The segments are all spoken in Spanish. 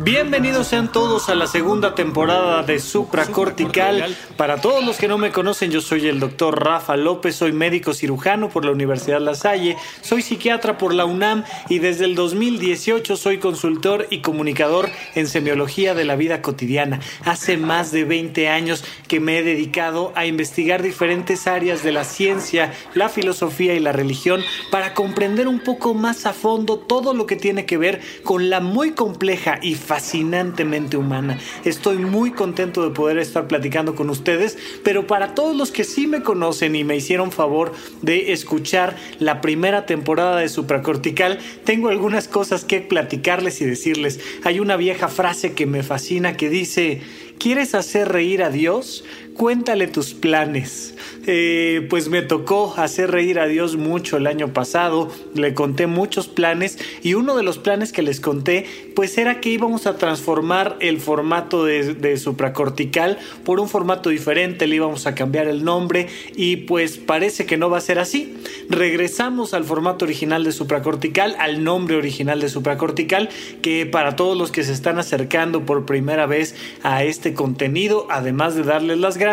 Bienvenidos sean todos a la segunda temporada de Supracortical. Para todos los que no me conocen, yo soy el doctor Rafa López, soy médico cirujano por la Universidad La Salle, soy psiquiatra por la UNAM y desde el 2018 soy consultor y comunicador en semiología de la vida cotidiana. Hace más de 20 años que me he dedicado a investigar diferentes áreas de la ciencia, la filosofía y la religión para comprender un poco más a fondo todo lo que tiene que ver con la muy compleja y fascinantemente humana. Estoy muy contento de poder estar platicando con ustedes, pero para todos los que sí me conocen y me hicieron favor de escuchar la primera temporada de Supracortical, tengo algunas cosas que platicarles y decirles. Hay una vieja frase que me fascina que dice, ¿quieres hacer reír a Dios? Cuéntale tus planes. Eh, pues me tocó hacer reír a Dios mucho el año pasado, le conté muchos planes y uno de los planes que les conté pues era que íbamos a transformar el formato de, de supracortical por un formato diferente, le íbamos a cambiar el nombre y pues parece que no va a ser así. Regresamos al formato original de supracortical, al nombre original de supracortical, que para todos los que se están acercando por primera vez a este contenido, además de darles las gracias,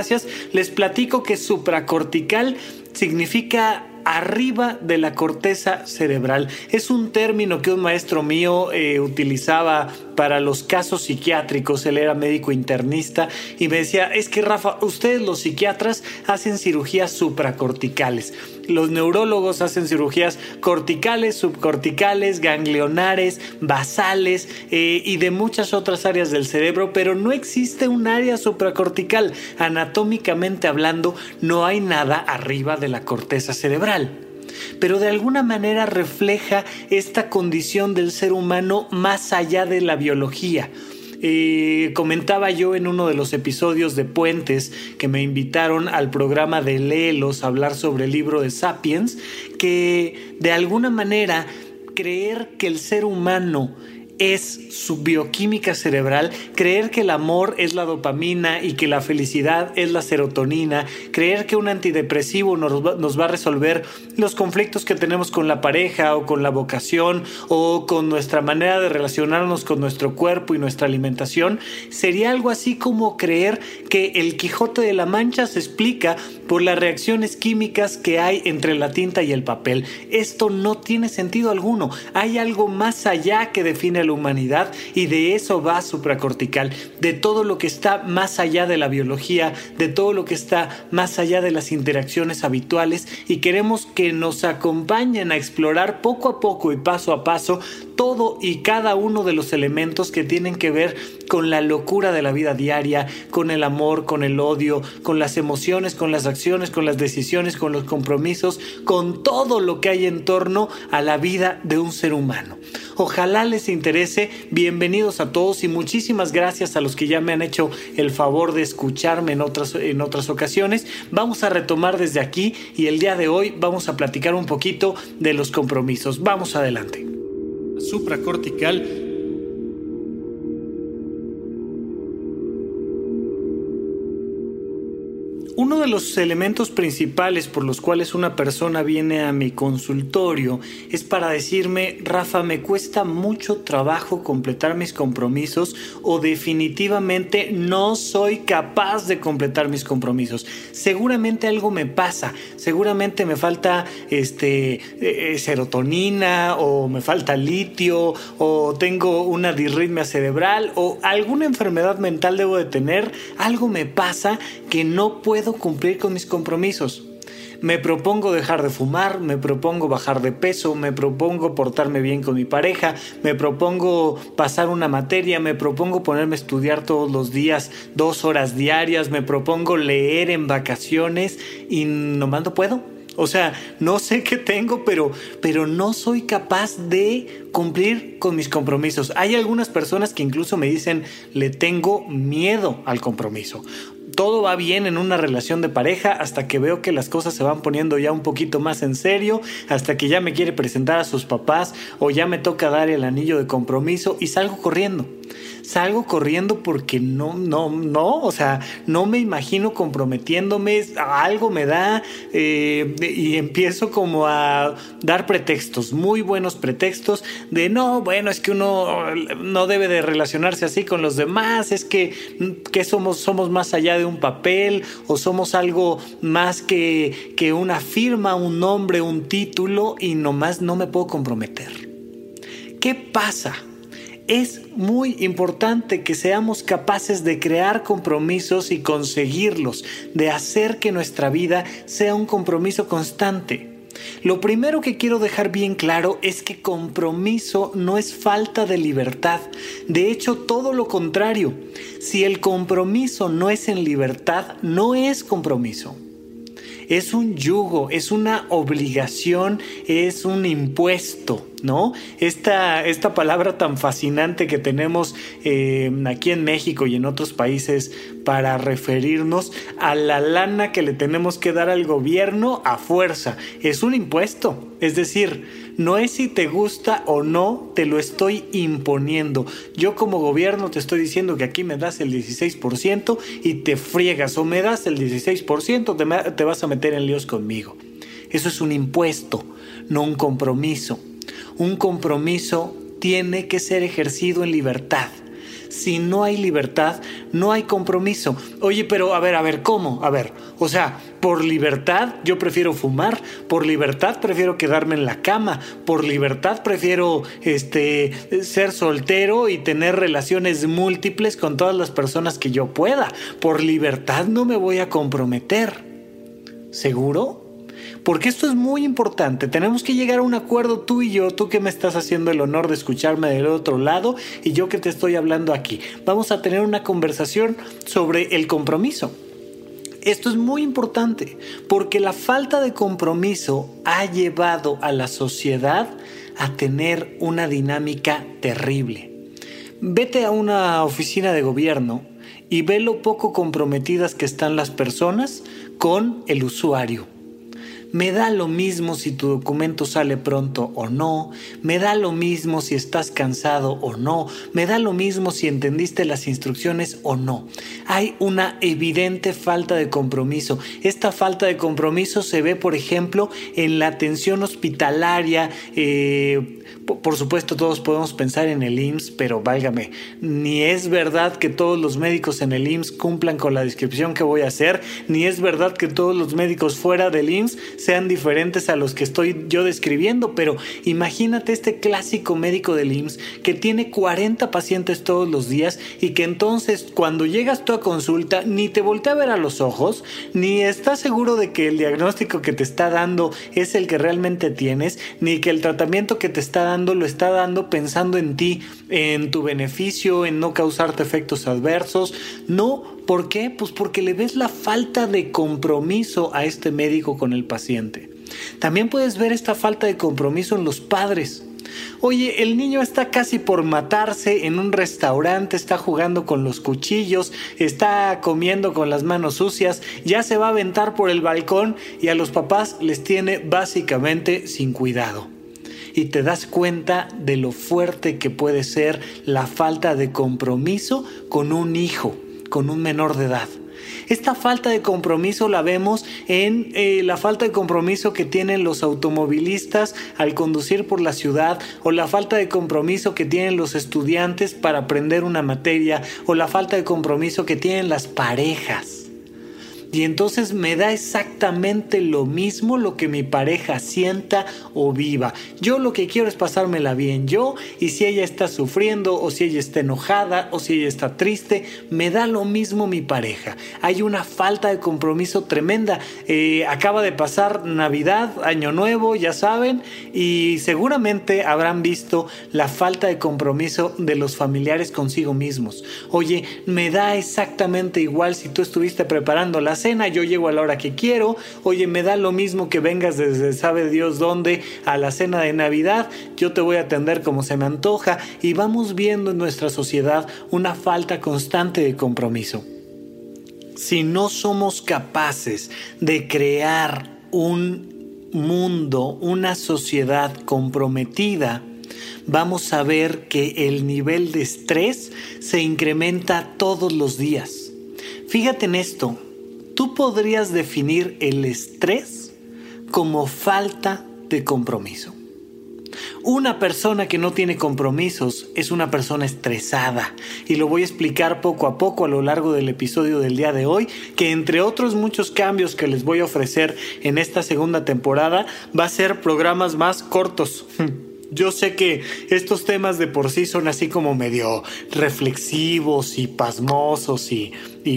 les platico que supracortical cortical significa arriba de la corteza cerebral. Es un término que un maestro mío eh, utilizaba para los casos psiquiátricos. Él era médico internista y me decía, es que Rafa, ustedes los psiquiatras hacen cirugías supracorticales. Los neurólogos hacen cirugías corticales, subcorticales, ganglionares, basales eh, y de muchas otras áreas del cerebro, pero no existe un área supracortical. Anatómicamente hablando, no hay nada arriba de la corteza cerebral pero de alguna manera refleja esta condición del ser humano más allá de la biología. Eh, comentaba yo en uno de los episodios de Puentes que me invitaron al programa de Lelos a hablar sobre el libro de Sapiens, que de alguna manera creer que el ser humano es su bioquímica cerebral, creer que el amor es la dopamina y que la felicidad es la serotonina, creer que un antidepresivo nos va, a resolver los conflictos que tenemos con la pareja o con la vocación o con nuestra manera de relacionarnos con nuestro cuerpo y nuestra alimentación, sería algo así como creer que el Quijote de la Mancha se explica por las reacciones químicas que hay entre la tinta y el papel. Esto no tiene sentido alguno. Hay algo más allá que define la humanidad y de eso va supracortical, de todo lo que está más allá de la biología, de todo lo que está más allá de las interacciones habituales y queremos que nos acompañen a explorar poco a poco y paso a paso todo y cada uno de los elementos que tienen que ver con la locura de la vida diaria, con el amor, con el odio, con las emociones, con las acciones, con las decisiones, con los compromisos, con todo lo que hay en torno a la vida de un ser humano. Ojalá les interese. Bienvenidos a todos y muchísimas gracias a los que ya me han hecho el favor de escucharme en otras, en otras ocasiones. Vamos a retomar desde aquí y el día de hoy vamos a platicar un poquito de los compromisos. Vamos adelante. Supracortical Uno de los elementos principales por los cuales una persona viene a mi consultorio es para decirme, Rafa, me cuesta mucho trabajo completar mis compromisos o definitivamente no soy capaz de completar mis compromisos. Seguramente algo me pasa, seguramente me falta este, eh, eh, serotonina o me falta litio o tengo una disritmia cerebral o alguna enfermedad mental debo de tener, algo me pasa que no puedo cumplir con mis compromisos. Me propongo dejar de fumar, me propongo bajar de peso, me propongo portarme bien con mi pareja, me propongo pasar una materia, me propongo ponerme a estudiar todos los días dos horas diarias, me propongo leer en vacaciones y nomás no puedo. O sea, no sé qué tengo, pero, pero no soy capaz de cumplir con mis compromisos. Hay algunas personas que incluso me dicen, le tengo miedo al compromiso todo va bien en una relación de pareja hasta que veo que las cosas se van poniendo ya un poquito más en serio, hasta que ya me quiere presentar a sus papás o ya me toca dar el anillo de compromiso y salgo corriendo salgo corriendo porque no, no, no, o sea, no me imagino comprometiéndome, algo me da eh, y empiezo como a dar pretextos, muy buenos pretextos de no, bueno, es que uno no debe de relacionarse así con los demás, es que, que somos, somos más allá de un papel o somos algo más que, que una firma, un nombre, un título y nomás no me puedo comprometer. ¿Qué pasa? Es muy importante que seamos capaces de crear compromisos y conseguirlos, de hacer que nuestra vida sea un compromiso constante. Lo primero que quiero dejar bien claro es que compromiso no es falta de libertad. De hecho, todo lo contrario. Si el compromiso no es en libertad, no es compromiso es un yugo, es una obligación, es un impuesto, ¿no? Esta, esta palabra tan fascinante que tenemos eh, aquí en México y en otros países para referirnos a la lana que le tenemos que dar al gobierno a fuerza, es un impuesto, es decir, no es si te gusta o no, te lo estoy imponiendo. Yo como gobierno te estoy diciendo que aquí me das el 16% y te friegas o me das el 16%, te, te vas a meter en líos conmigo. Eso es un impuesto, no un compromiso. Un compromiso tiene que ser ejercido en libertad. Si no hay libertad, no hay compromiso. Oye, pero a ver, a ver, ¿cómo? A ver, o sea, por libertad yo prefiero fumar, por libertad prefiero quedarme en la cama, por libertad prefiero este ser soltero y tener relaciones múltiples con todas las personas que yo pueda. Por libertad no me voy a comprometer. ¿Seguro? Porque esto es muy importante. Tenemos que llegar a un acuerdo tú y yo, tú que me estás haciendo el honor de escucharme del otro lado y yo que te estoy hablando aquí. Vamos a tener una conversación sobre el compromiso. Esto es muy importante porque la falta de compromiso ha llevado a la sociedad a tener una dinámica terrible. Vete a una oficina de gobierno y ve lo poco comprometidas que están las personas con el usuario me da lo mismo si tu documento sale pronto o no, me da lo mismo si estás cansado o no, me da lo mismo si entendiste las instrucciones o no. Hay una evidente falta de compromiso. Esta falta de compromiso se ve, por ejemplo, en la atención hospitalaria. Eh, por supuesto, todos podemos pensar en el IMSS, pero válgame, ni es verdad que todos los médicos en el IMSS cumplan con la descripción que voy a hacer, ni es verdad que todos los médicos fuera del IMSS sean diferentes a los que estoy yo describiendo, pero imagínate este clásico médico del IMSS que tiene 40 pacientes todos los días y que entonces cuando llegas tú a consulta ni te voltea a ver a los ojos, ni estás seguro de que el diagnóstico que te está dando es el que realmente tienes, ni que el tratamiento que te está dando lo está dando pensando en ti, en tu beneficio, en no causarte efectos adversos. No, ¿Por qué? Pues porque le ves la falta de compromiso a este médico con el paciente. También puedes ver esta falta de compromiso en los padres. Oye, el niño está casi por matarse en un restaurante, está jugando con los cuchillos, está comiendo con las manos sucias, ya se va a aventar por el balcón y a los papás les tiene básicamente sin cuidado. Y te das cuenta de lo fuerte que puede ser la falta de compromiso con un hijo con un menor de edad. Esta falta de compromiso la vemos en eh, la falta de compromiso que tienen los automovilistas al conducir por la ciudad o la falta de compromiso que tienen los estudiantes para aprender una materia o la falta de compromiso que tienen las parejas. Y entonces me da exactamente lo mismo lo que mi pareja sienta o viva. Yo lo que quiero es pasármela bien yo y si ella está sufriendo o si ella está enojada o si ella está triste, me da lo mismo mi pareja. Hay una falta de compromiso tremenda. Eh, acaba de pasar Navidad, Año Nuevo, ya saben, y seguramente habrán visto la falta de compromiso de los familiares consigo mismos. Oye, me da exactamente igual si tú estuviste preparando las yo llego a la hora que quiero, oye, me da lo mismo que vengas desde sabe Dios dónde a la cena de Navidad, yo te voy a atender como se me antoja y vamos viendo en nuestra sociedad una falta constante de compromiso. si no somos capaces de crear un mundo, una sociedad comprometida, vamos a ver que el nivel de estrés se incrementa todos los días. Fíjate en esto, tú podrías definir el estrés como falta de compromiso. Una persona que no tiene compromisos es una persona estresada y lo voy a explicar poco a poco a lo largo del episodio del día de hoy, que entre otros muchos cambios que les voy a ofrecer en esta segunda temporada va a ser programas más cortos. Yo sé que estos temas de por sí son así como medio reflexivos y pasmosos y,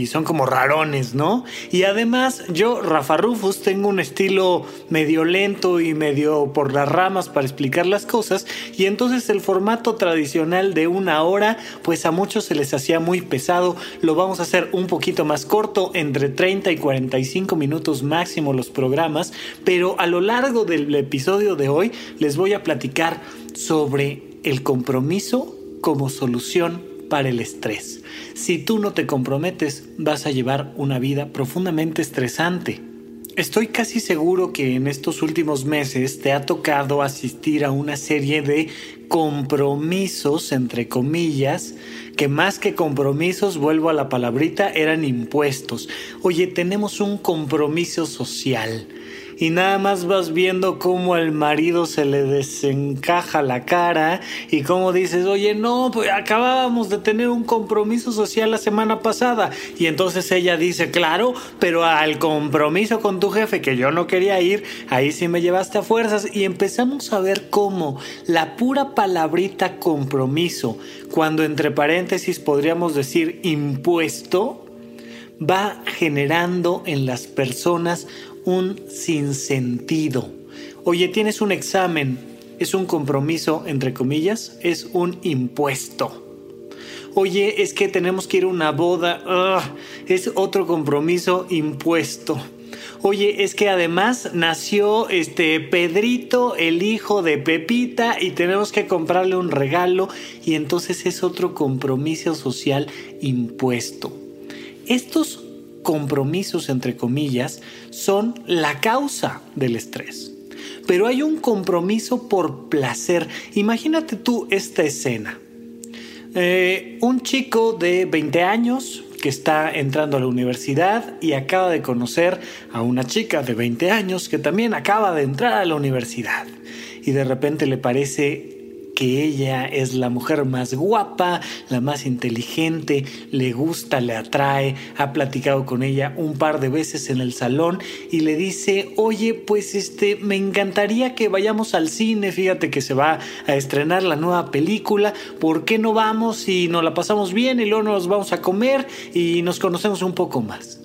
son como rarones, ¿no? Y además yo, Rafa Rufus, tengo un estilo medio lento y medio por las ramas para explicar las cosas y entonces el formato tradicional de una hora pues a muchos se les hacía muy pesado. Lo vamos a hacer un poquito más corto, entre 30 y 45 minutos máximo los programas, pero a lo largo del episodio de hoy les voy a platicar sobre el compromiso como solución para el estrés. Si tú no te comprometes, vas a llevar una vida profundamente estresante. Estoy casi seguro que en estos últimos meses te ha tocado asistir a una serie de compromisos, entre comillas, que más que compromisos, vuelvo a la palabrita, eran impuestos. Oye, tenemos un compromiso social y nada más vas viendo cómo al marido se le desencaja la cara y cómo dices, oye, no, pues acabábamos de tener un compromiso social la semana pasada. Y entonces ella dice, claro, pero al compromiso con tu jefe que yo no quería ir, ahí sí me llevaste a fuerzas y empezamos a ver cómo la pura palabrita compromiso, cuando entre paréntesis podríamos decir impuesto, va generando en las personas un sinsentido. Oye, tienes un examen, es un compromiso, entre comillas, es un impuesto. Oye, es que tenemos que ir a una boda, es otro compromiso impuesto. Oye, es que además nació este Pedrito, el hijo de Pepita, y tenemos que comprarle un regalo, y entonces es otro compromiso social impuesto. Estos compromisos, entre comillas, son la causa del estrés. Pero hay un compromiso por placer. Imagínate tú esta escena. Eh, un chico de 20 años que está entrando a la universidad y acaba de conocer a una chica de 20 años que también acaba de entrar a la universidad. Y de repente le parece que ella es la mujer más guapa, la más inteligente, le gusta, le atrae, ha platicado con ella un par de veces en el salón y le dice, oye, pues este, me encantaría que vayamos al cine, fíjate que se va a estrenar la nueva película, ¿por qué no vamos y nos la pasamos bien y luego nos vamos a comer y nos conocemos un poco más?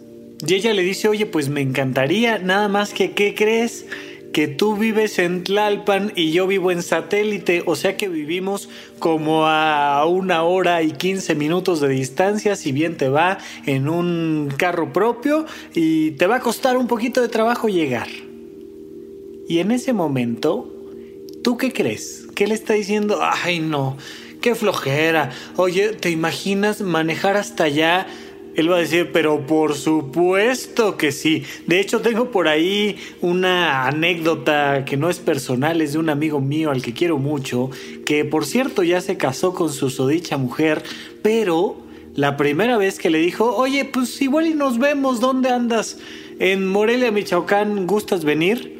Y ella le dice, oye, pues me encantaría, nada más que, ¿qué crees? Que tú vives en Tlalpan y yo vivo en satélite, o sea que vivimos como a una hora y 15 minutos de distancia, si bien te va en un carro propio y te va a costar un poquito de trabajo llegar. Y en ese momento, ¿tú qué crees? ¿Qué le está diciendo? Ay no, qué flojera. Oye, ¿te imaginas manejar hasta allá? Él va a decir, pero por supuesto que sí. De hecho, tengo por ahí una anécdota que no es personal, es de un amigo mío al que quiero mucho, que por cierto ya se casó con su sodicha mujer, pero la primera vez que le dijo, oye, pues igual y nos vemos, ¿dónde andas? En Morelia, Michoacán, ¿gustas venir?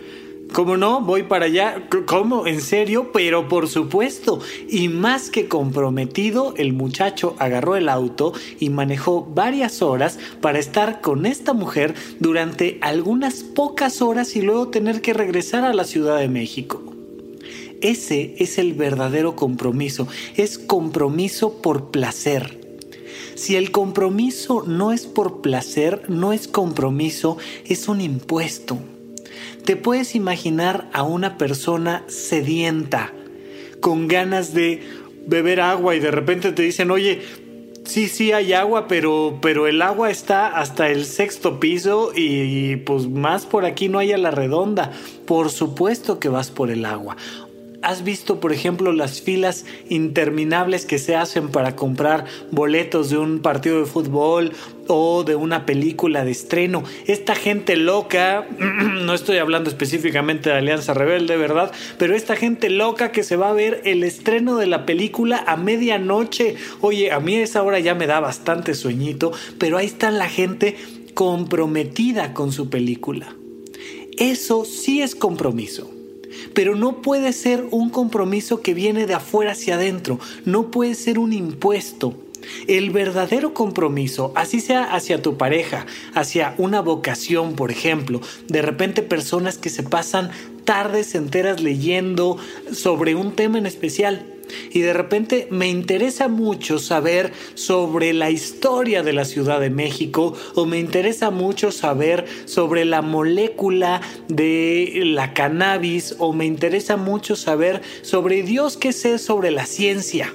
¿Cómo no? Voy para allá. ¿Cómo? ¿En serio? Pero por supuesto. Y más que comprometido, el muchacho agarró el auto y manejó varias horas para estar con esta mujer durante algunas pocas horas y luego tener que regresar a la Ciudad de México. Ese es el verdadero compromiso. Es compromiso por placer. Si el compromiso no es por placer, no es compromiso, es un impuesto. Te puedes imaginar a una persona sedienta, con ganas de beber agua y de repente te dicen, oye, sí, sí hay agua, pero, pero el agua está hasta el sexto piso y, pues más por aquí no hay a la redonda. Por supuesto que vas por el agua. ¿Has visto, por ejemplo, las filas interminables que se hacen para comprar boletos de un partido de fútbol o de una película de estreno? Esta gente loca, no estoy hablando específicamente de Alianza Rebelde, ¿verdad? Pero esta gente loca que se va a ver el estreno de la película a medianoche. Oye, a mí a esa hora ya me da bastante sueñito, pero ahí está la gente comprometida con su película. Eso sí es compromiso. Pero no puede ser un compromiso que viene de afuera hacia adentro, no puede ser un impuesto. El verdadero compromiso, así sea hacia tu pareja, hacia una vocación, por ejemplo, de repente personas que se pasan tardes enteras leyendo sobre un tema en especial, y de repente me interesa mucho saber sobre la historia de la Ciudad de México o me interesa mucho saber sobre la molécula de la cannabis o me interesa mucho saber sobre Dios que sé sobre la ciencia.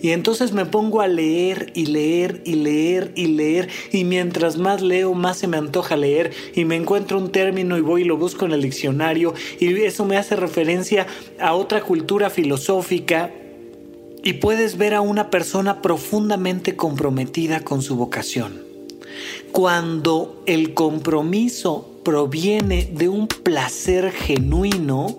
Y entonces me pongo a leer y leer y leer y leer y mientras más leo más se me antoja leer y me encuentro un término y voy y lo busco en el diccionario y eso me hace referencia a otra cultura filosófica y puedes ver a una persona profundamente comprometida con su vocación. Cuando el compromiso proviene de un placer genuino,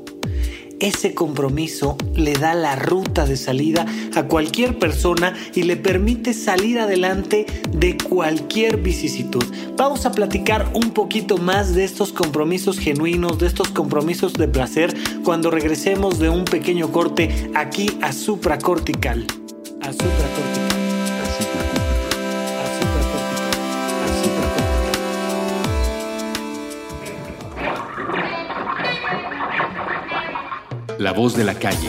ese compromiso le da la ruta de salida a cualquier persona y le permite salir adelante de cualquier vicisitud. Vamos a platicar un poquito más de estos compromisos genuinos, de estos compromisos de placer, cuando regresemos de un pequeño corte aquí a supracortical. A supracortical. La voz de la calle.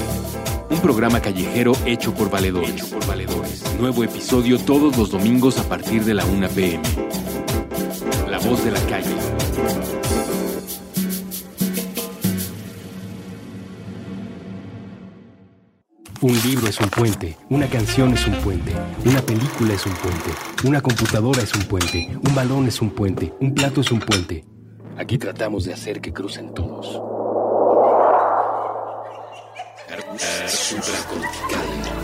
Un programa callejero hecho por valedores. por valedores. Nuevo episodio todos los domingos a partir de la 1 pm. La voz de la calle. Un libro es un puente, una canción es un puente, una película es un puente, una computadora es un puente, un balón es un puente, un plato es un puente. Aquí tratamos de hacer que crucen todos. Supracortical.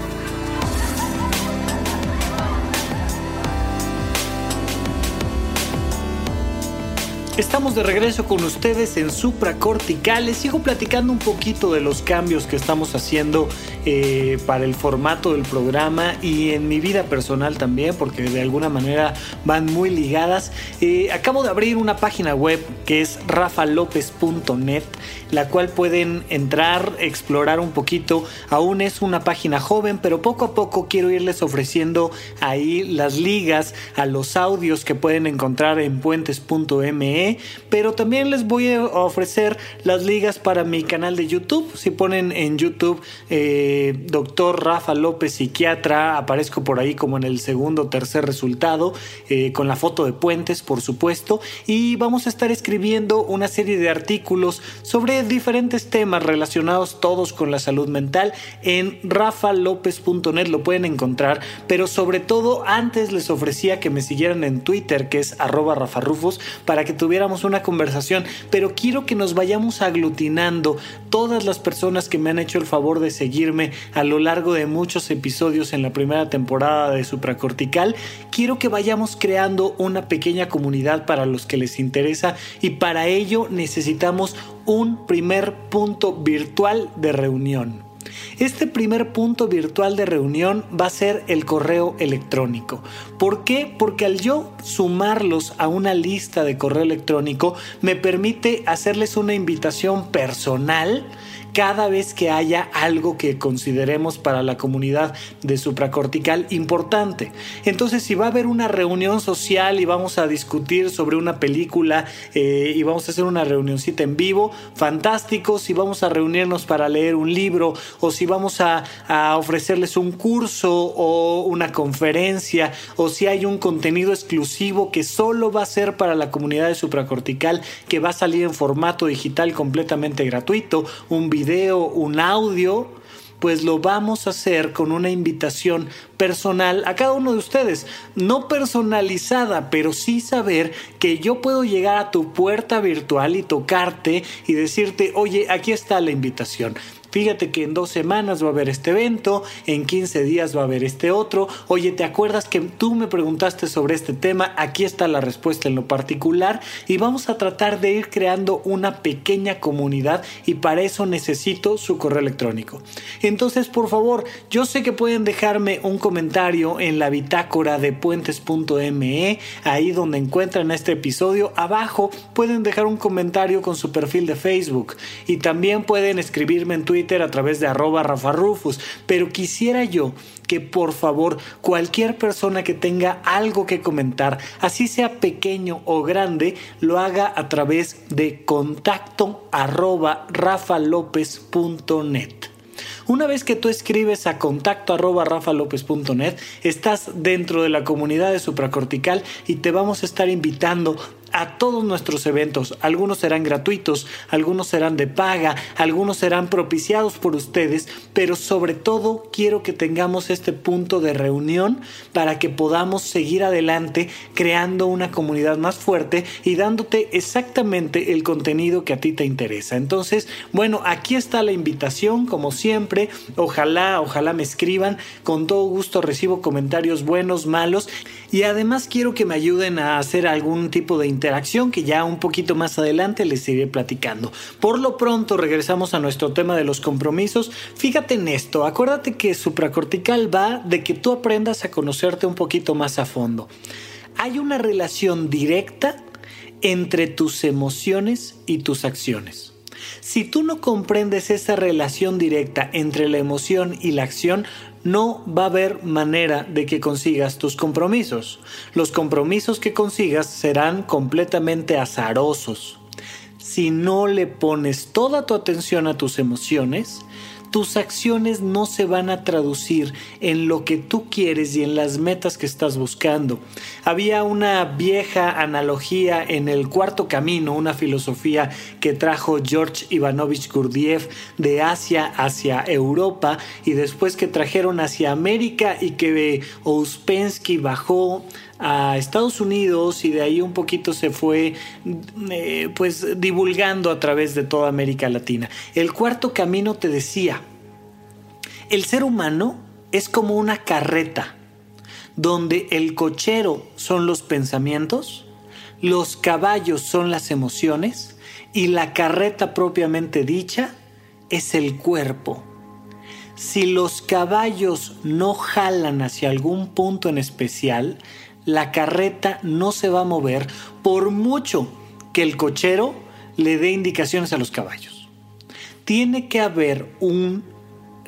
Estamos de regreso con ustedes en Supracortical. Les sigo platicando un poquito de los cambios que estamos haciendo eh, para el formato del programa y en mi vida personal también, porque de alguna manera van muy ligadas. Eh, acabo de abrir una página web que es rafalopez.net, la cual pueden entrar, explorar un poquito. Aún es una página joven, pero poco a poco quiero irles ofreciendo ahí las ligas a los audios que pueden encontrar en puentes.me pero también les voy a ofrecer las ligas para mi canal de YouTube. Si ponen en YouTube eh, Doctor Rafa López Psiquiatra, aparezco por ahí como en el segundo o tercer resultado, eh, con la foto de puentes, por supuesto. Y vamos a estar escribiendo una serie de artículos sobre diferentes temas relacionados todos con la salud mental en rafalopez.net, lo pueden encontrar. Pero sobre todo, antes les ofrecía que me siguieran en Twitter, que es arroba rafarrufos, para que tuvieran una conversación, pero quiero que nos vayamos aglutinando todas las personas que me han hecho el favor de seguirme a lo largo de muchos episodios en la primera temporada de Supracortical. Quiero que vayamos creando una pequeña comunidad para los que les interesa y para ello necesitamos un primer punto virtual de reunión. Este primer punto virtual de reunión va a ser el correo electrónico. ¿Por qué? Porque al yo sumarlos a una lista de correo electrónico me permite hacerles una invitación personal cada vez que haya algo que consideremos para la comunidad de supracortical importante. Entonces, si va a haber una reunión social y vamos a discutir sobre una película eh, y vamos a hacer una reunioncita en vivo, fantástico. Si vamos a reunirnos para leer un libro o si vamos a, a ofrecerles un curso o una conferencia o si hay un contenido exclusivo que solo va a ser para la comunidad de supracortical que va a salir en formato digital completamente gratuito, un video un audio, pues lo vamos a hacer con una invitación personal a cada uno de ustedes. No personalizada, pero sí saber que yo puedo llegar a tu puerta virtual y tocarte y decirte, oye, aquí está la invitación fíjate que en dos semanas va a haber este evento, en 15 días va a haber este otro, oye, ¿te acuerdas que tú me preguntaste sobre este tema? Aquí está la respuesta en lo particular y vamos a tratar de ir creando una pequeña comunidad y para eso necesito su correo electrónico. Entonces, por favor, yo sé que pueden dejarme un comentario en la bitácora de puentes.me, ahí donde encuentran este episodio, abajo pueden dejar un comentario con su perfil de Facebook y también pueden escribirme en A través de arroba Rafa Rufus, pero quisiera yo que por favor cualquier persona que tenga algo que comentar, así sea pequeño o grande, lo haga a través de contacto arroba rafalopez.net. Una vez que tú escribes a contacto arroba rafalopez.net, estás dentro de la comunidad de supracortical y te vamos a estar invitando a todos nuestros eventos. Algunos serán gratuitos, algunos serán de paga, algunos serán propiciados por ustedes, pero sobre todo quiero que tengamos este punto de reunión para que podamos seguir adelante creando una comunidad más fuerte y dándote exactamente el contenido que a ti te interesa. Entonces, bueno, aquí está la invitación, como siempre. Ojalá, ojalá me escriban. Con todo gusto recibo comentarios buenos, malos y además quiero que me ayuden a hacer algún tipo de interacción que ya un poquito más adelante les iré platicando. Por lo pronto regresamos a nuestro tema de los compromisos. Fíjate en esto, acuérdate que supracortical va de que tú aprendas a conocerte un poquito más a fondo. Hay una relación directa entre tus emociones y tus acciones. Si tú no comprendes esa relación directa entre la emoción y la acción, no va a haber manera de que consigas tus compromisos. Los compromisos que consigas serán completamente azarosos. Si no le pones toda tu atención a tus emociones, tus acciones no se van a traducir en lo que tú quieres y en las metas que estás buscando. Había una vieja analogía en el cuarto camino, una filosofía que trajo George Ivanovich Gurdjieff de Asia hacia Europa y después que trajeron hacia América y que Ouspensky bajó a Estados Unidos y de ahí un poquito se fue eh, pues divulgando a través de toda América Latina. El cuarto camino te decía, el ser humano es como una carreta donde el cochero son los pensamientos, los caballos son las emociones y la carreta propiamente dicha es el cuerpo. Si los caballos no jalan hacia algún punto en especial, la carreta no se va a mover por mucho que el cochero le dé indicaciones a los caballos. Tiene que haber un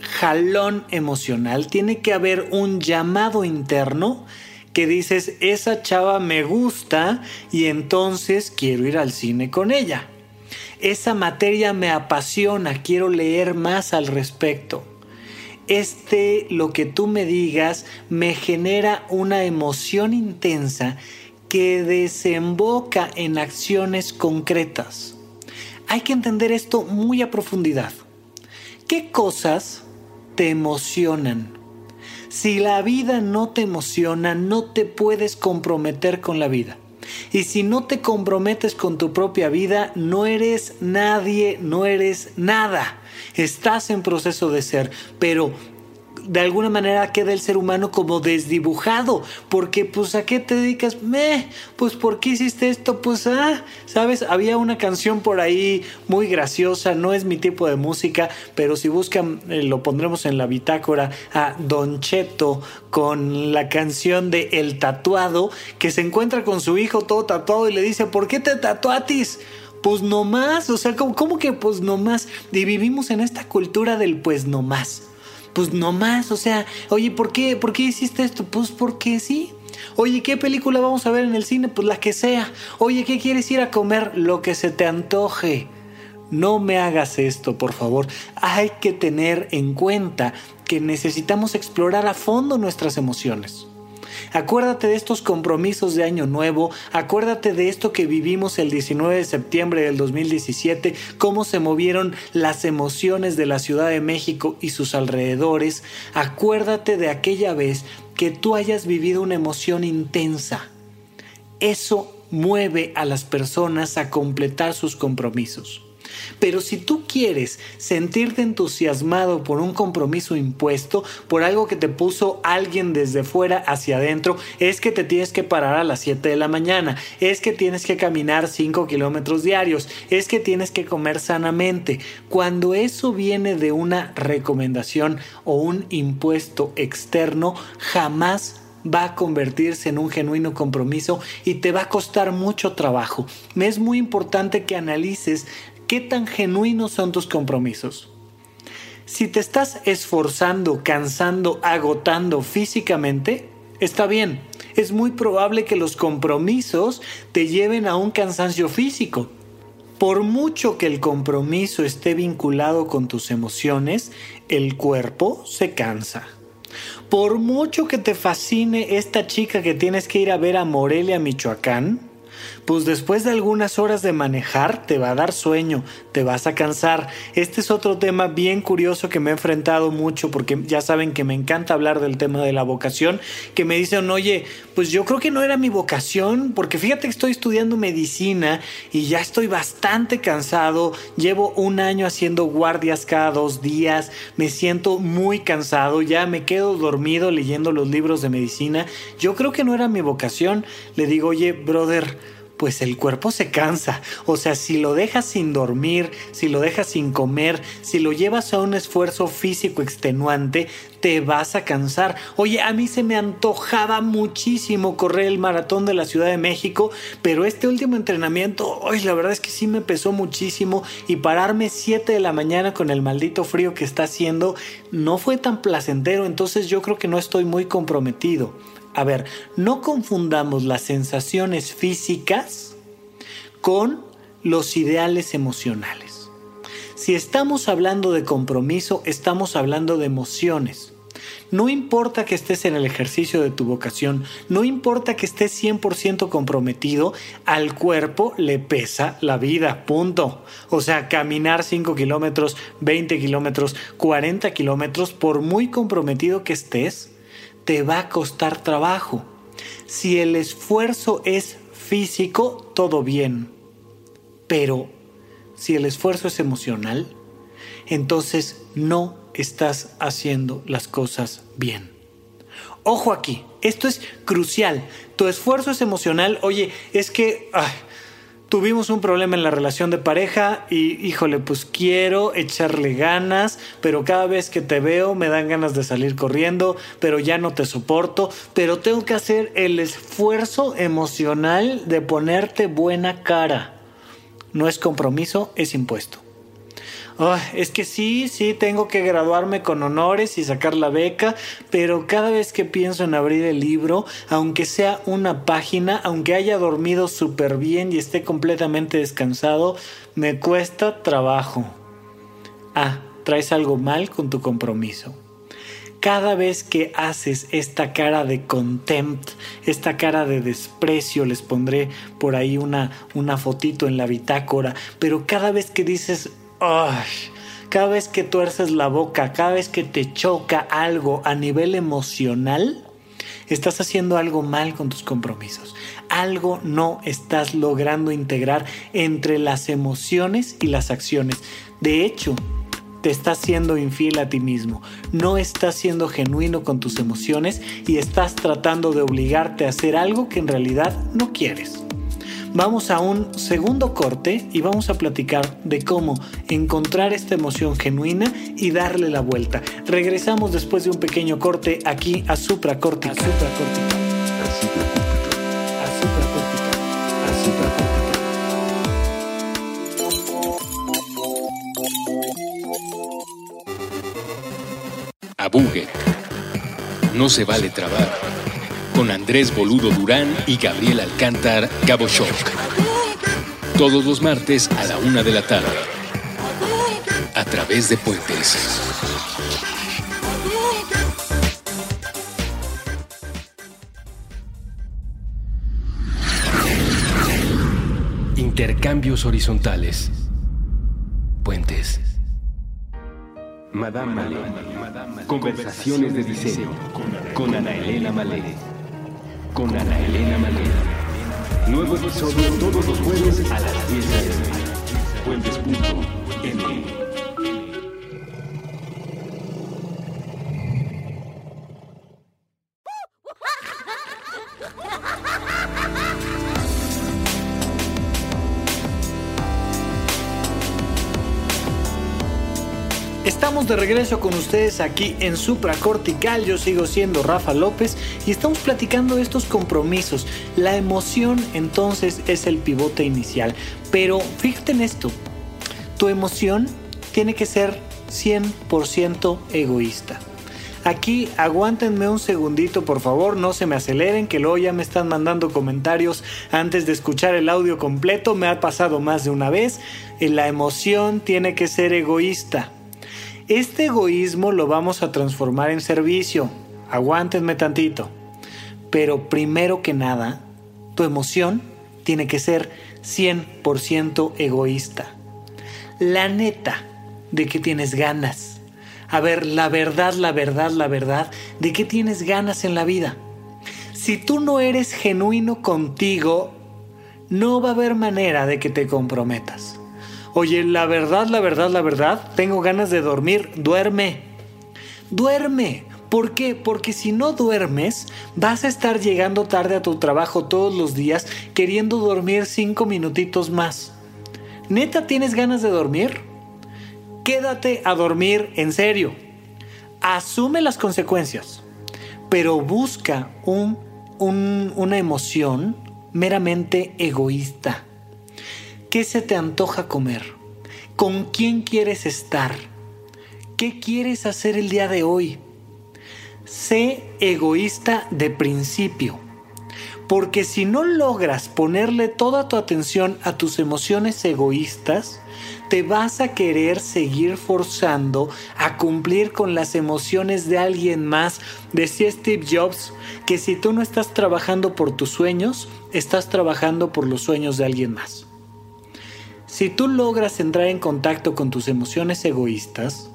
jalón emocional, tiene que haber un llamado interno que dices, esa chava me gusta y entonces quiero ir al cine con ella. Esa materia me apasiona, quiero leer más al respecto este, lo que tú me digas, me genera una emoción intensa que desemboca en acciones concretas. Hay que entender esto muy a profundidad. ¿Qué cosas te emocionan? Si la vida no te emociona, no te puedes comprometer con la vida. Y si no te comprometes con tu propia vida, no eres nadie, no eres nada. Estás en proceso de ser, pero de alguna manera queda el ser humano como desdibujado, porque pues a qué te dedicas, pues por qué hiciste esto, pues ah, sabes, había una canción por ahí muy graciosa, no es mi tipo de música, pero si buscan eh, lo pondremos en la bitácora a Don Cheto con la canción de El tatuado, que se encuentra con su hijo todo tatuado y le dice, ¿por qué te tatuatis? Pues no más, o sea, ¿cómo, ¿cómo, que pues no más? Y vivimos en esta cultura del pues no más pues no más, o sea, oye, ¿por qué, ¿por qué hiciste esto? Pues porque sí. Oye, ¿qué película vamos a ver en el cine? Pues la que sea. Oye, ¿qué quieres ir a comer? Lo que se te antoje. No me hagas esto, por favor. Hay que tener en cuenta que necesitamos explorar a fondo nuestras emociones. Acuérdate de estos compromisos de año nuevo, acuérdate de esto que vivimos el 19 de septiembre del 2017, cómo se movieron las emociones de la Ciudad de México y sus alrededores, acuérdate de aquella vez que tú hayas vivido una emoción intensa. Eso mueve a las personas a completar sus compromisos. Pero si tú quieres sentirte entusiasmado por un compromiso impuesto, por algo que te puso alguien desde fuera hacia adentro, es que te tienes que parar a las 7 de la mañana, es que tienes que caminar 5 kilómetros diarios, es que tienes que comer sanamente. Cuando eso viene de una recomendación o un impuesto externo, jamás va a convertirse en un genuino compromiso y te va a costar mucho trabajo. Me es muy importante que analices qué tan genuinos son tus compromisos. Si te estás esforzando, cansando, agotando físicamente, está bien. Es muy probable que los compromisos te lleven a un cansancio físico. Por mucho que el compromiso esté vinculado con tus emociones, el cuerpo se cansa. Por mucho que te fascine esta chica que tienes que ir a ver a Morelia, Michoacán, pues después de algunas horas de manejar te va a dar sueño, te vas a cansar. Este es otro tema bien curioso que me he enfrentado mucho porque ya saben que me encanta hablar del tema de la vocación, que me dicen, oye, pues yo creo que no era mi vocación, porque fíjate que estoy estudiando medicina y ya estoy bastante cansado, llevo un año haciendo guardias cada dos días, me siento muy cansado, ya me quedo dormido leyendo los libros de medicina, yo creo que no era mi vocación. Le digo, oye, brother, pues el cuerpo se cansa. O sea, si lo dejas sin dormir, si lo dejas sin comer, si lo llevas a un esfuerzo físico extenuante, te vas a cansar. Oye, a mí se me antojaba muchísimo correr el maratón de la Ciudad de México, pero este último entrenamiento, hoy la verdad es que sí me pesó muchísimo y pararme 7 de la mañana con el maldito frío que está haciendo no fue tan placentero, entonces yo creo que no estoy muy comprometido. A ver, no confundamos las sensaciones físicas con los ideales emocionales. Si estamos hablando de compromiso, estamos hablando de emociones. No importa que estés en el ejercicio de tu vocación, no importa que estés 100% comprometido, al cuerpo le pesa la vida, punto. O sea, caminar 5 kilómetros, 20 kilómetros, 40 kilómetros, por muy comprometido que estés, te va a costar trabajo. Si el esfuerzo es físico, todo bien. Pero si el esfuerzo es emocional, entonces no estás haciendo las cosas bien. Ojo aquí, esto es crucial. Tu esfuerzo es emocional. Oye, es que tuvimos un problema en la relación de pareja y híjole, pues quiero echarle ganas, pero cada vez que te veo me dan ganas de salir corriendo, pero ya no te soporto, pero tengo que hacer el esfuerzo emocional de ponerte buena cara. No es compromiso, es impuesto es que sí, sí, tengo que graduarme con honores y sacar la beca, pero cada vez que pienso en abrir el libro, aunque sea una página, aunque haya dormido súper bien y esté completamente descansado, me cuesta trabajo. Ah, traes algo mal con tu compromiso cada vez que haces esta cara de contempt, esta cara de desprecio, les pondré por ahí una, una fotito en la bitácora, pero cada vez que dices, cada vez que tuerces la boca, cada vez que te choca algo a nivel emocional, estás haciendo algo mal con tus compromisos. Algo no estás logrando integrar entre las emociones y las acciones. De hecho, te estás siendo infiel a ti mismo. No estás siendo genuino con tus emociones y estás tratando de obligarte a hacer algo que en realidad no quieres. Vamos a un segundo corte y vamos a platicar de cómo encontrar esta emoción genuina y darle la vuelta. Regresamos después de un pequeño corte aquí a Supracórtica. A Supracórtica. A Buget. No se vale trabar con Andrés Boludo Durán y Gabriel Alcántar Gabo Shock. Todos los martes a la una de la tarde. A través de Puentes. Intercambios horizontales. Puentes. Madame Malé. Conversaciones de diseño con Ana Elena Malé con Ana Elena Malena. Nuevo episodio todos los jueves a las 10 de De regreso con ustedes aquí en Supracortical. Yo sigo siendo Rafa López y estamos platicando estos compromisos. La emoción entonces es el pivote inicial. Pero fíjate en esto. Tu emoción tiene que ser 100% egoísta. Aquí aguántenme un segundito por favor, no se me aceleren que luego ya me están mandando comentarios antes de escuchar el audio completo, me ha pasado más de una vez. La emoción tiene que ser egoísta. Este egoísmo lo vamos a transformar en servicio. Aguántenme tantito. Pero primero que nada, tu emoción tiene que ser 100% egoísta. La neta de que tienes ganas. A ver, la verdad, la verdad, la verdad, de que tienes ganas en la vida. Si tú no eres genuino contigo, no va a haber manera de que te comprometas. Oye, la verdad, la verdad, la verdad, tengo ganas de dormir, duerme. Duerme. ¿Por qué? Porque si no duermes, vas a estar llegando tarde a tu trabajo todos los días queriendo dormir cinco minutitos más. ¿Neta tienes ganas de dormir? Quédate a dormir en serio. Asume las consecuencias, pero busca un, una emoción meramente egoísta ¿Qué se te antoja comer? ¿Con quién quieres estar? ¿Qué quieres hacer el día de hoy? Sé egoísta de principio, porque si no logras ponerle toda tu atención a tus emociones egoístas, te vas a querer seguir forzando a cumplir con las emociones de alguien más. Decía Steve Jobs que si tú no estás trabajando por tus sueños, estás trabajando por los sueños de alguien más. Si tú logras entrar en contacto con tus emociones egoístas,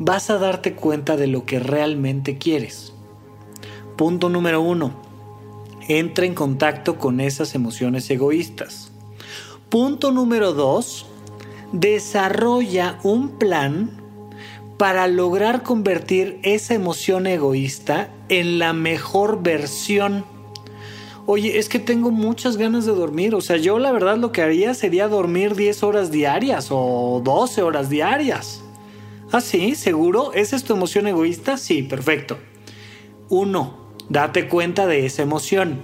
vas a darte cuenta de lo que realmente quieres. Punto número uno. Entra en contacto con esas emociones egoístas. Punto número dos. Desarrolla un plan para lograr convertir esa emoción egoísta en la mejor versión oye, es que tengo muchas ganas de dormir. O sea, yo la verdad lo que haría sería dormir 10 horas diarias o 12 horas diarias. ¿Ah, sí? ¿Seguro? ¿Esa es tu emoción egoísta? Sí, perfecto. Uno, date cuenta de esa emoción.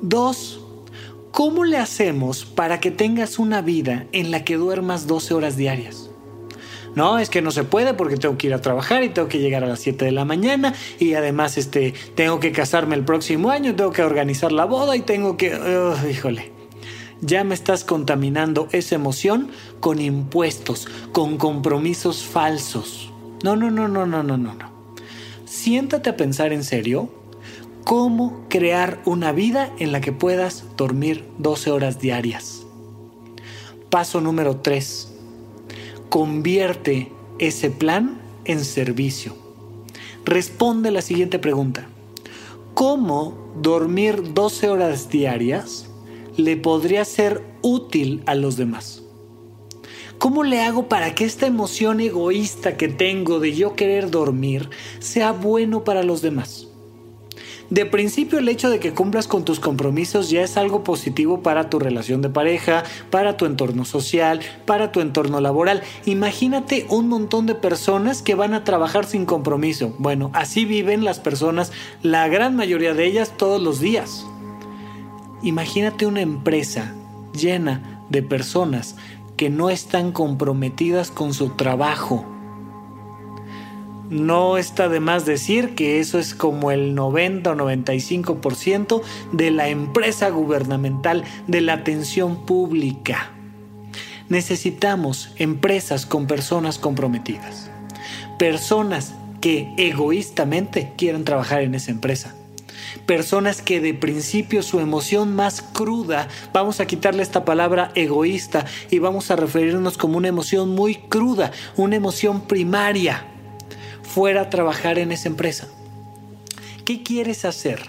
Dos, ¿cómo le hacemos para que tengas una vida en la que duermas 12 horas diarias? No, es que no se puede porque tengo que ir a trabajar y tengo que llegar a las 7 de la mañana y además este, tengo que casarme el próximo año, tengo que organizar la boda y tengo que... híjole, ya me estás contaminando esa emoción con impuestos, con compromisos falsos. No, no, no, no, no, no, no, no. Siéntate a pensar en serio cómo crear una vida en la que puedas dormir 12 horas diarias. Paso número 3 convierte ese plan en servicio. Responde la siguiente pregunta. ¿Cómo dormir 12 horas diarias le podría ser útil a los demás? ¿Cómo le hago para que esta emoción egoísta que tengo de yo querer dormir sea bueno para los demás? De principio el hecho de que cumplas con tus compromisos ya es algo positivo para tu relación de pareja, para tu entorno social, para tu entorno laboral. Imagínate un montón de personas que van a trabajar sin compromiso. Bueno, así viven las personas, la gran mayoría de ellas, todos los días. Imagínate una empresa llena de personas que no están comprometidas con su trabajo no está de más decir que eso es como el 90 o 95% de la empresa gubernamental de la atención pública. Necesitamos empresas con personas comprometidas. Personas que egoístamente quieran trabajar en esa empresa. Personas que de principio su emoción más cruda, vamos a quitarle esta palabra egoísta y vamos a referirnos como una emoción muy cruda, una emoción primaria fuera a trabajar en esa empresa. ¿Qué quieres hacer?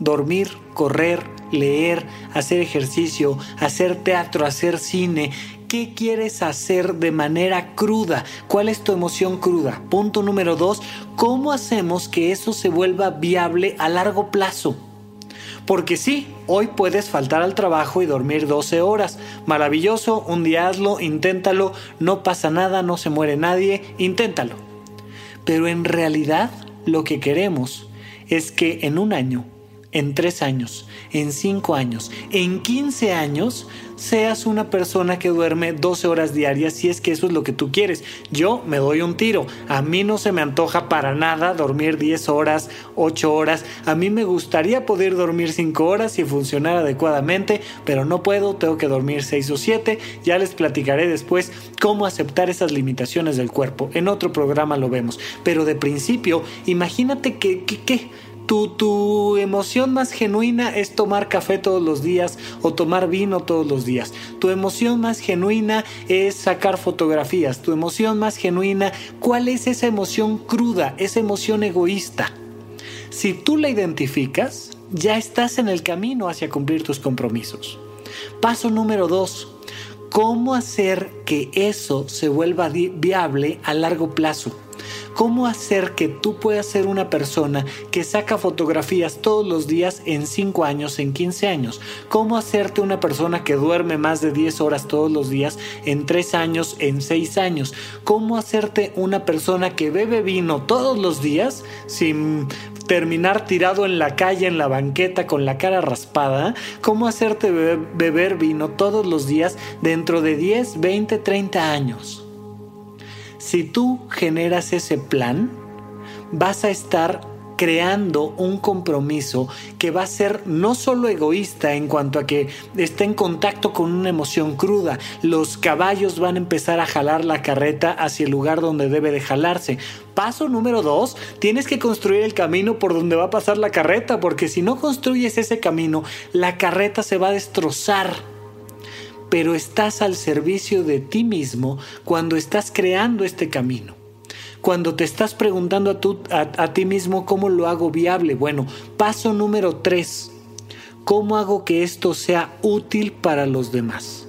Dormir, correr, leer, hacer ejercicio, hacer teatro, hacer cine. ¿Qué quieres hacer de manera cruda? ¿Cuál es tu emoción cruda? Punto número dos, ¿cómo hacemos que eso se vuelva viable a largo plazo? Porque sí, hoy puedes faltar al trabajo y dormir 12 horas. Maravilloso, un día hazlo, inténtalo, no pasa nada, no se muere nadie, inténtalo. Pero en realidad lo que queremos es que en un año, en tres años, en cinco años, en 15 años, seas una persona que duerme 12 horas diarias si es que eso es lo que tú quieres. Yo me doy un tiro. A mí no se me antoja para nada dormir 10 horas, 8 horas. A mí me gustaría poder dormir 5 horas si funcionara adecuadamente, pero no puedo, tengo que dormir 6 o 7. Ya les platicaré después cómo aceptar esas limitaciones del cuerpo. En otro programa lo vemos. Pero de principio, imagínate que, que, que tu, emoción más genuina es tomar café todos los días o tomar vino todos los días. Tu emoción más genuina es sacar fotografías. Tu emoción más genuina, ¿cuál es esa emoción cruda, esa emoción egoísta? Si tú la identificas, ya estás en el camino hacia cumplir tus compromisos. Paso número dos, ¿cómo hacer que eso se vuelva viable a largo plazo? Cómo hacer que tú puedas ser una persona que saca fotografías todos los días en 5 años, en 15 años, cómo hacerte una persona que duerme más de 10 horas todos los días en 3 años, en 6 años, cómo hacerte una persona que bebe vino todos los días sin terminar tirado en la calle, en la banqueta, con la cara raspada, cómo hacerte beber, vino todos los días dentro de 10, 20, 30 años. Si tú generas ese plan, vas a estar creando un compromiso que va a ser no solo egoísta en cuanto a que está en contacto con una emoción cruda, los caballos van a empezar a jalar la carreta hacia el lugar donde debe de jalarse. Paso número dos, tienes que construir el camino por donde va a pasar la carreta, porque si no construyes ese camino, la carreta se va a destrozar pero estás al servicio de ti mismo cuando estás creando este camino. Cuando te estás preguntando a, ti mismo cómo lo hago viable. Bueno, paso número tres. ¿Cómo hago que esto sea útil para los demás?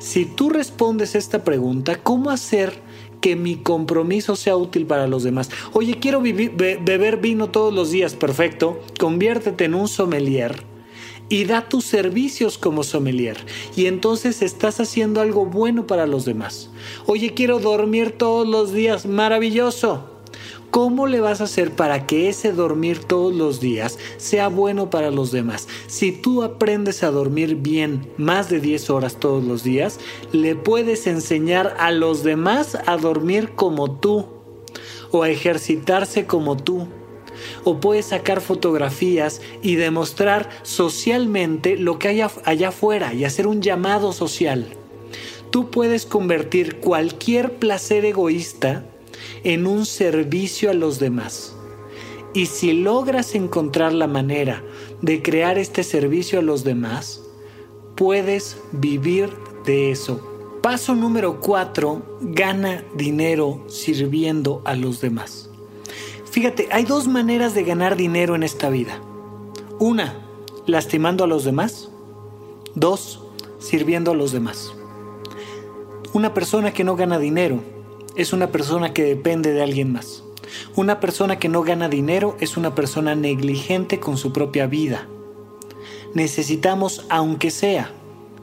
Si tú respondes esta pregunta, ¿cómo hacer que mi compromiso sea útil para los demás? Oye, quiero beber vino todos los días, perfecto. Conviértete en un sommelier y da tus servicios como sommelier y entonces estás haciendo algo bueno para los demás. Oye, quiero dormir todos los días, maravilloso. ¿Cómo le vas a hacer para que ese dormir todos los días sea bueno para los demás? Si tú aprendes a dormir bien más de 10 horas todos los días, le puedes enseñar a los demás a dormir como tú o a ejercitarse como tú o puedes sacar fotografías y demostrar socialmente lo que hay allá afuera y hacer un llamado social. Tú puedes convertir cualquier placer egoísta en un servicio a los demás. Y si logras encontrar la manera de crear este servicio a los demás, puedes vivir de eso. Paso número 4. Gana dinero sirviendo a los demás. Fíjate, hay dos maneras de ganar dinero en esta vida. Una, lastimando a los demás. Dos, sirviendo a los demás. Una persona que no gana dinero es una persona que depende de alguien más. Una persona que no gana dinero es una persona negligente con su propia vida. Necesitamos, aunque sea,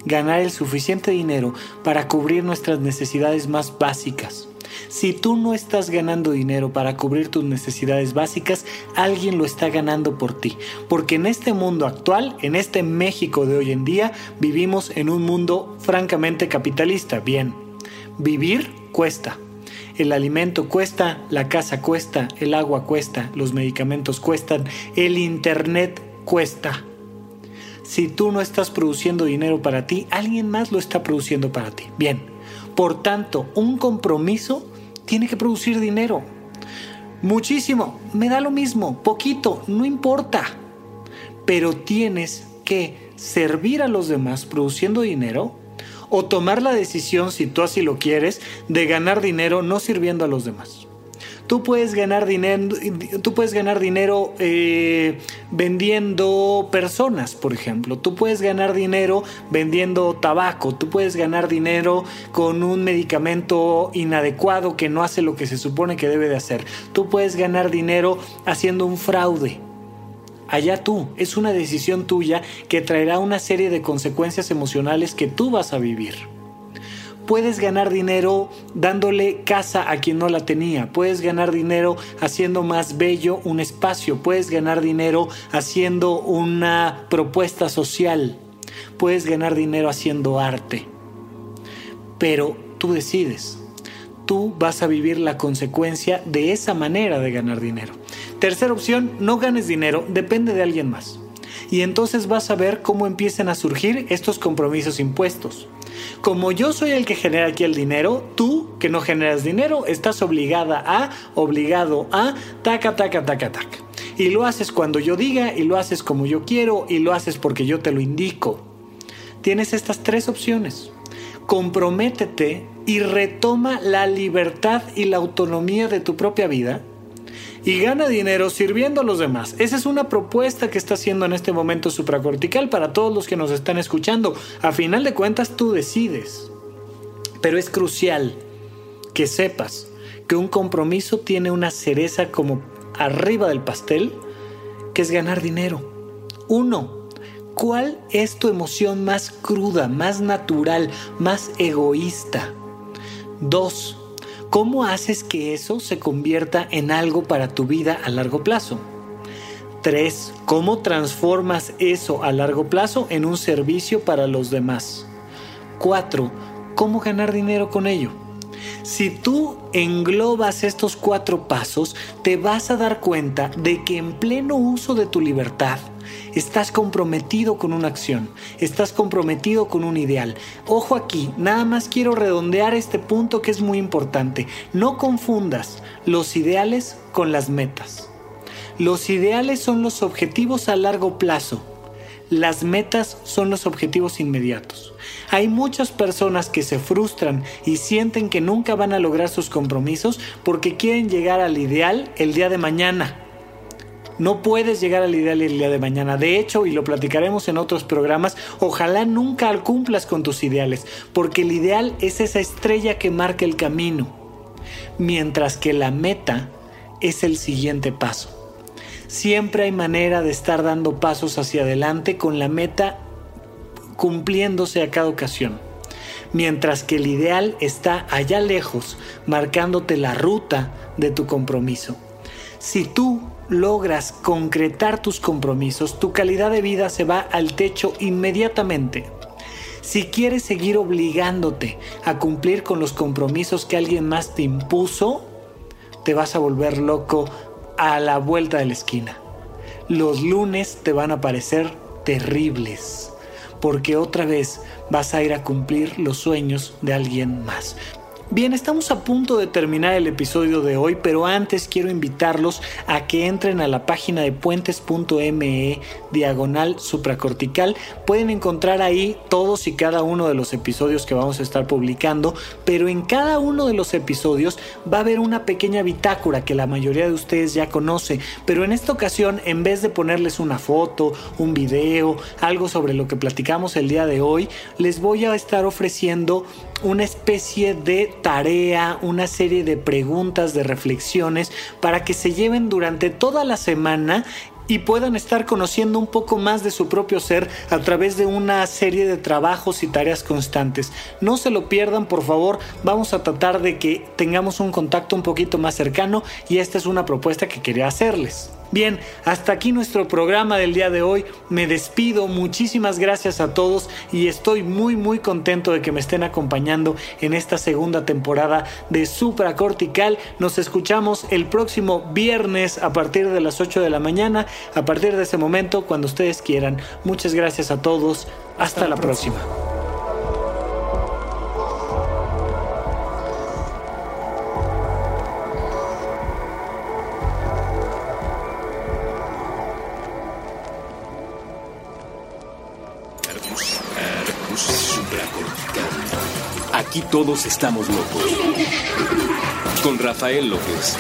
ganar el suficiente dinero para cubrir nuestras necesidades más básicas. Si tú no estás ganando dinero para cubrir tus necesidades básicas, alguien lo está ganando por ti. Porque en este mundo actual, en este México de hoy en día, vivimos en un mundo francamente capitalista. Bien, vivir cuesta. El alimento cuesta, la casa cuesta, el agua cuesta, los medicamentos cuestan, el internet cuesta. Si tú no estás produciendo dinero para ti, alguien más lo está produciendo para ti. Bien, por tanto, un compromiso tiene que producir dinero. Muchísimo, me da lo mismo, poquito, no importa. Pero tienes que servir a los demás produciendo dinero o tomar la decisión, si tú así lo quieres, de ganar dinero no sirviendo a los demás. Tú puedes ganar dinero, tú puedes ganar dinero vendiendo personas, por ejemplo. Tú puedes ganar dinero vendiendo tabaco. Tú puedes ganar dinero con un medicamento inadecuado que no hace lo que se supone que debe de hacer. Tú puedes ganar dinero haciendo un fraude. Allá tú, es una decisión tuya que traerá una serie de consecuencias emocionales que tú vas a vivir. Puedes ganar dinero dándole casa a quien no la tenía. Puedes ganar dinero haciendo más bello un espacio. Puedes ganar dinero haciendo una propuesta social. Puedes ganar dinero haciendo arte. Pero tú decides. Tú vas a vivir la consecuencia de esa manera de ganar dinero. Tercera opción, no ganes dinero, depende de alguien más. Y entonces vas a ver cómo empiezan a surgir estos compromisos impuestos. Como yo soy el que genera aquí el dinero, tú que no generas dinero estás obligada a, obligado a, taca, taca, taca, taca. Y lo haces cuando yo diga, y lo haces como yo quiero, y lo haces porque yo te lo indico. Tienes estas tres opciones. Comprométete y retoma la libertad y la autonomía de tu propia vida y gana dinero sirviendo a los demás. Esa es una propuesta que está haciendo en este momento supracortical para todos los que nos están escuchando. A final de cuentas tú decides. Pero es crucial que sepas que un compromiso tiene una cereza como arriba del pastel, que es ganar dinero. Uno, ¿cuál es tu emoción más cruda, más natural, más egoísta? Dos, ¿Cómo haces que eso se convierta en algo para tu vida a largo plazo? 3. ¿Cómo transformas eso a largo plazo en un servicio para los demás? 4. ¿Cómo ganar dinero con ello? Si tú englobas estos cuatro pasos, te vas a dar cuenta de que en pleno uso de tu libertad, Estás comprometido con una acción, estás comprometido con un ideal. Ojo aquí, nada más quiero redondear este punto que es muy importante. No confundas los ideales con las metas. Los ideales son los objetivos a largo plazo. Las metas son los objetivos inmediatos. Hay muchas personas que se frustran y sienten que nunca van a lograr sus compromisos porque quieren llegar al ideal el día de mañana no puedes llegar al ideal el día de mañana. De hecho, y lo platicaremos en otros programas, ojalá nunca cumplas con tus ideales, porque el ideal es esa estrella que marca el camino, mientras que la meta es el siguiente paso. Siempre hay manera de estar dando pasos hacia adelante con la meta cumpliéndose a cada ocasión. Mientras que el ideal está allá lejos, marcándote la ruta de tu compromiso. Si tú logras concretar tus compromisos, tu calidad de vida se va al techo inmediatamente. Si quieres seguir obligándote a cumplir con los compromisos que alguien más te impuso, te vas a volver loco a la vuelta de la esquina. Los lunes te van a parecer terribles, porque otra vez vas a ir a cumplir los sueños de alguien más. Bien, estamos a punto de terminar el episodio de hoy, pero antes quiero invitarlos a que entren a la página de puentes.me diagonal supracortical. Pueden encontrar ahí todos y cada uno de los episodios que vamos a estar publicando, pero en cada uno de los episodios va a haber una pequeña bitácora que la mayoría de ustedes ya conoce, pero en esta ocasión en vez de ponerles una foto, un video, algo sobre lo que platicamos el día de hoy, les voy a estar ofreciendo una especie de tarea, una serie de preguntas, de reflexiones para que se lleven durante toda la semana y puedan estar conociendo un poco más de su propio ser a través de una serie de trabajos y tareas constantes. No se lo pierdan, por favor, vamos a tratar de que tengamos un contacto un poquito más cercano y esta es una propuesta que quería hacerles. Bien, hasta aquí nuestro programa del día de hoy. Me despido, muchísimas gracias a todos y estoy muy muy contento de que me estén acompañando en esta segunda temporada de Supra Cortical. Nos escuchamos el próximo viernes a partir de las 8 de la mañana, a partir de ese momento, cuando ustedes quieran. Muchas gracias a todos. Hasta, la, próxima. Todos estamos locos. Con Rafael López.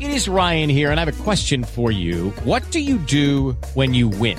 It is Ryan here, and I have a question for you. What do you do when you win?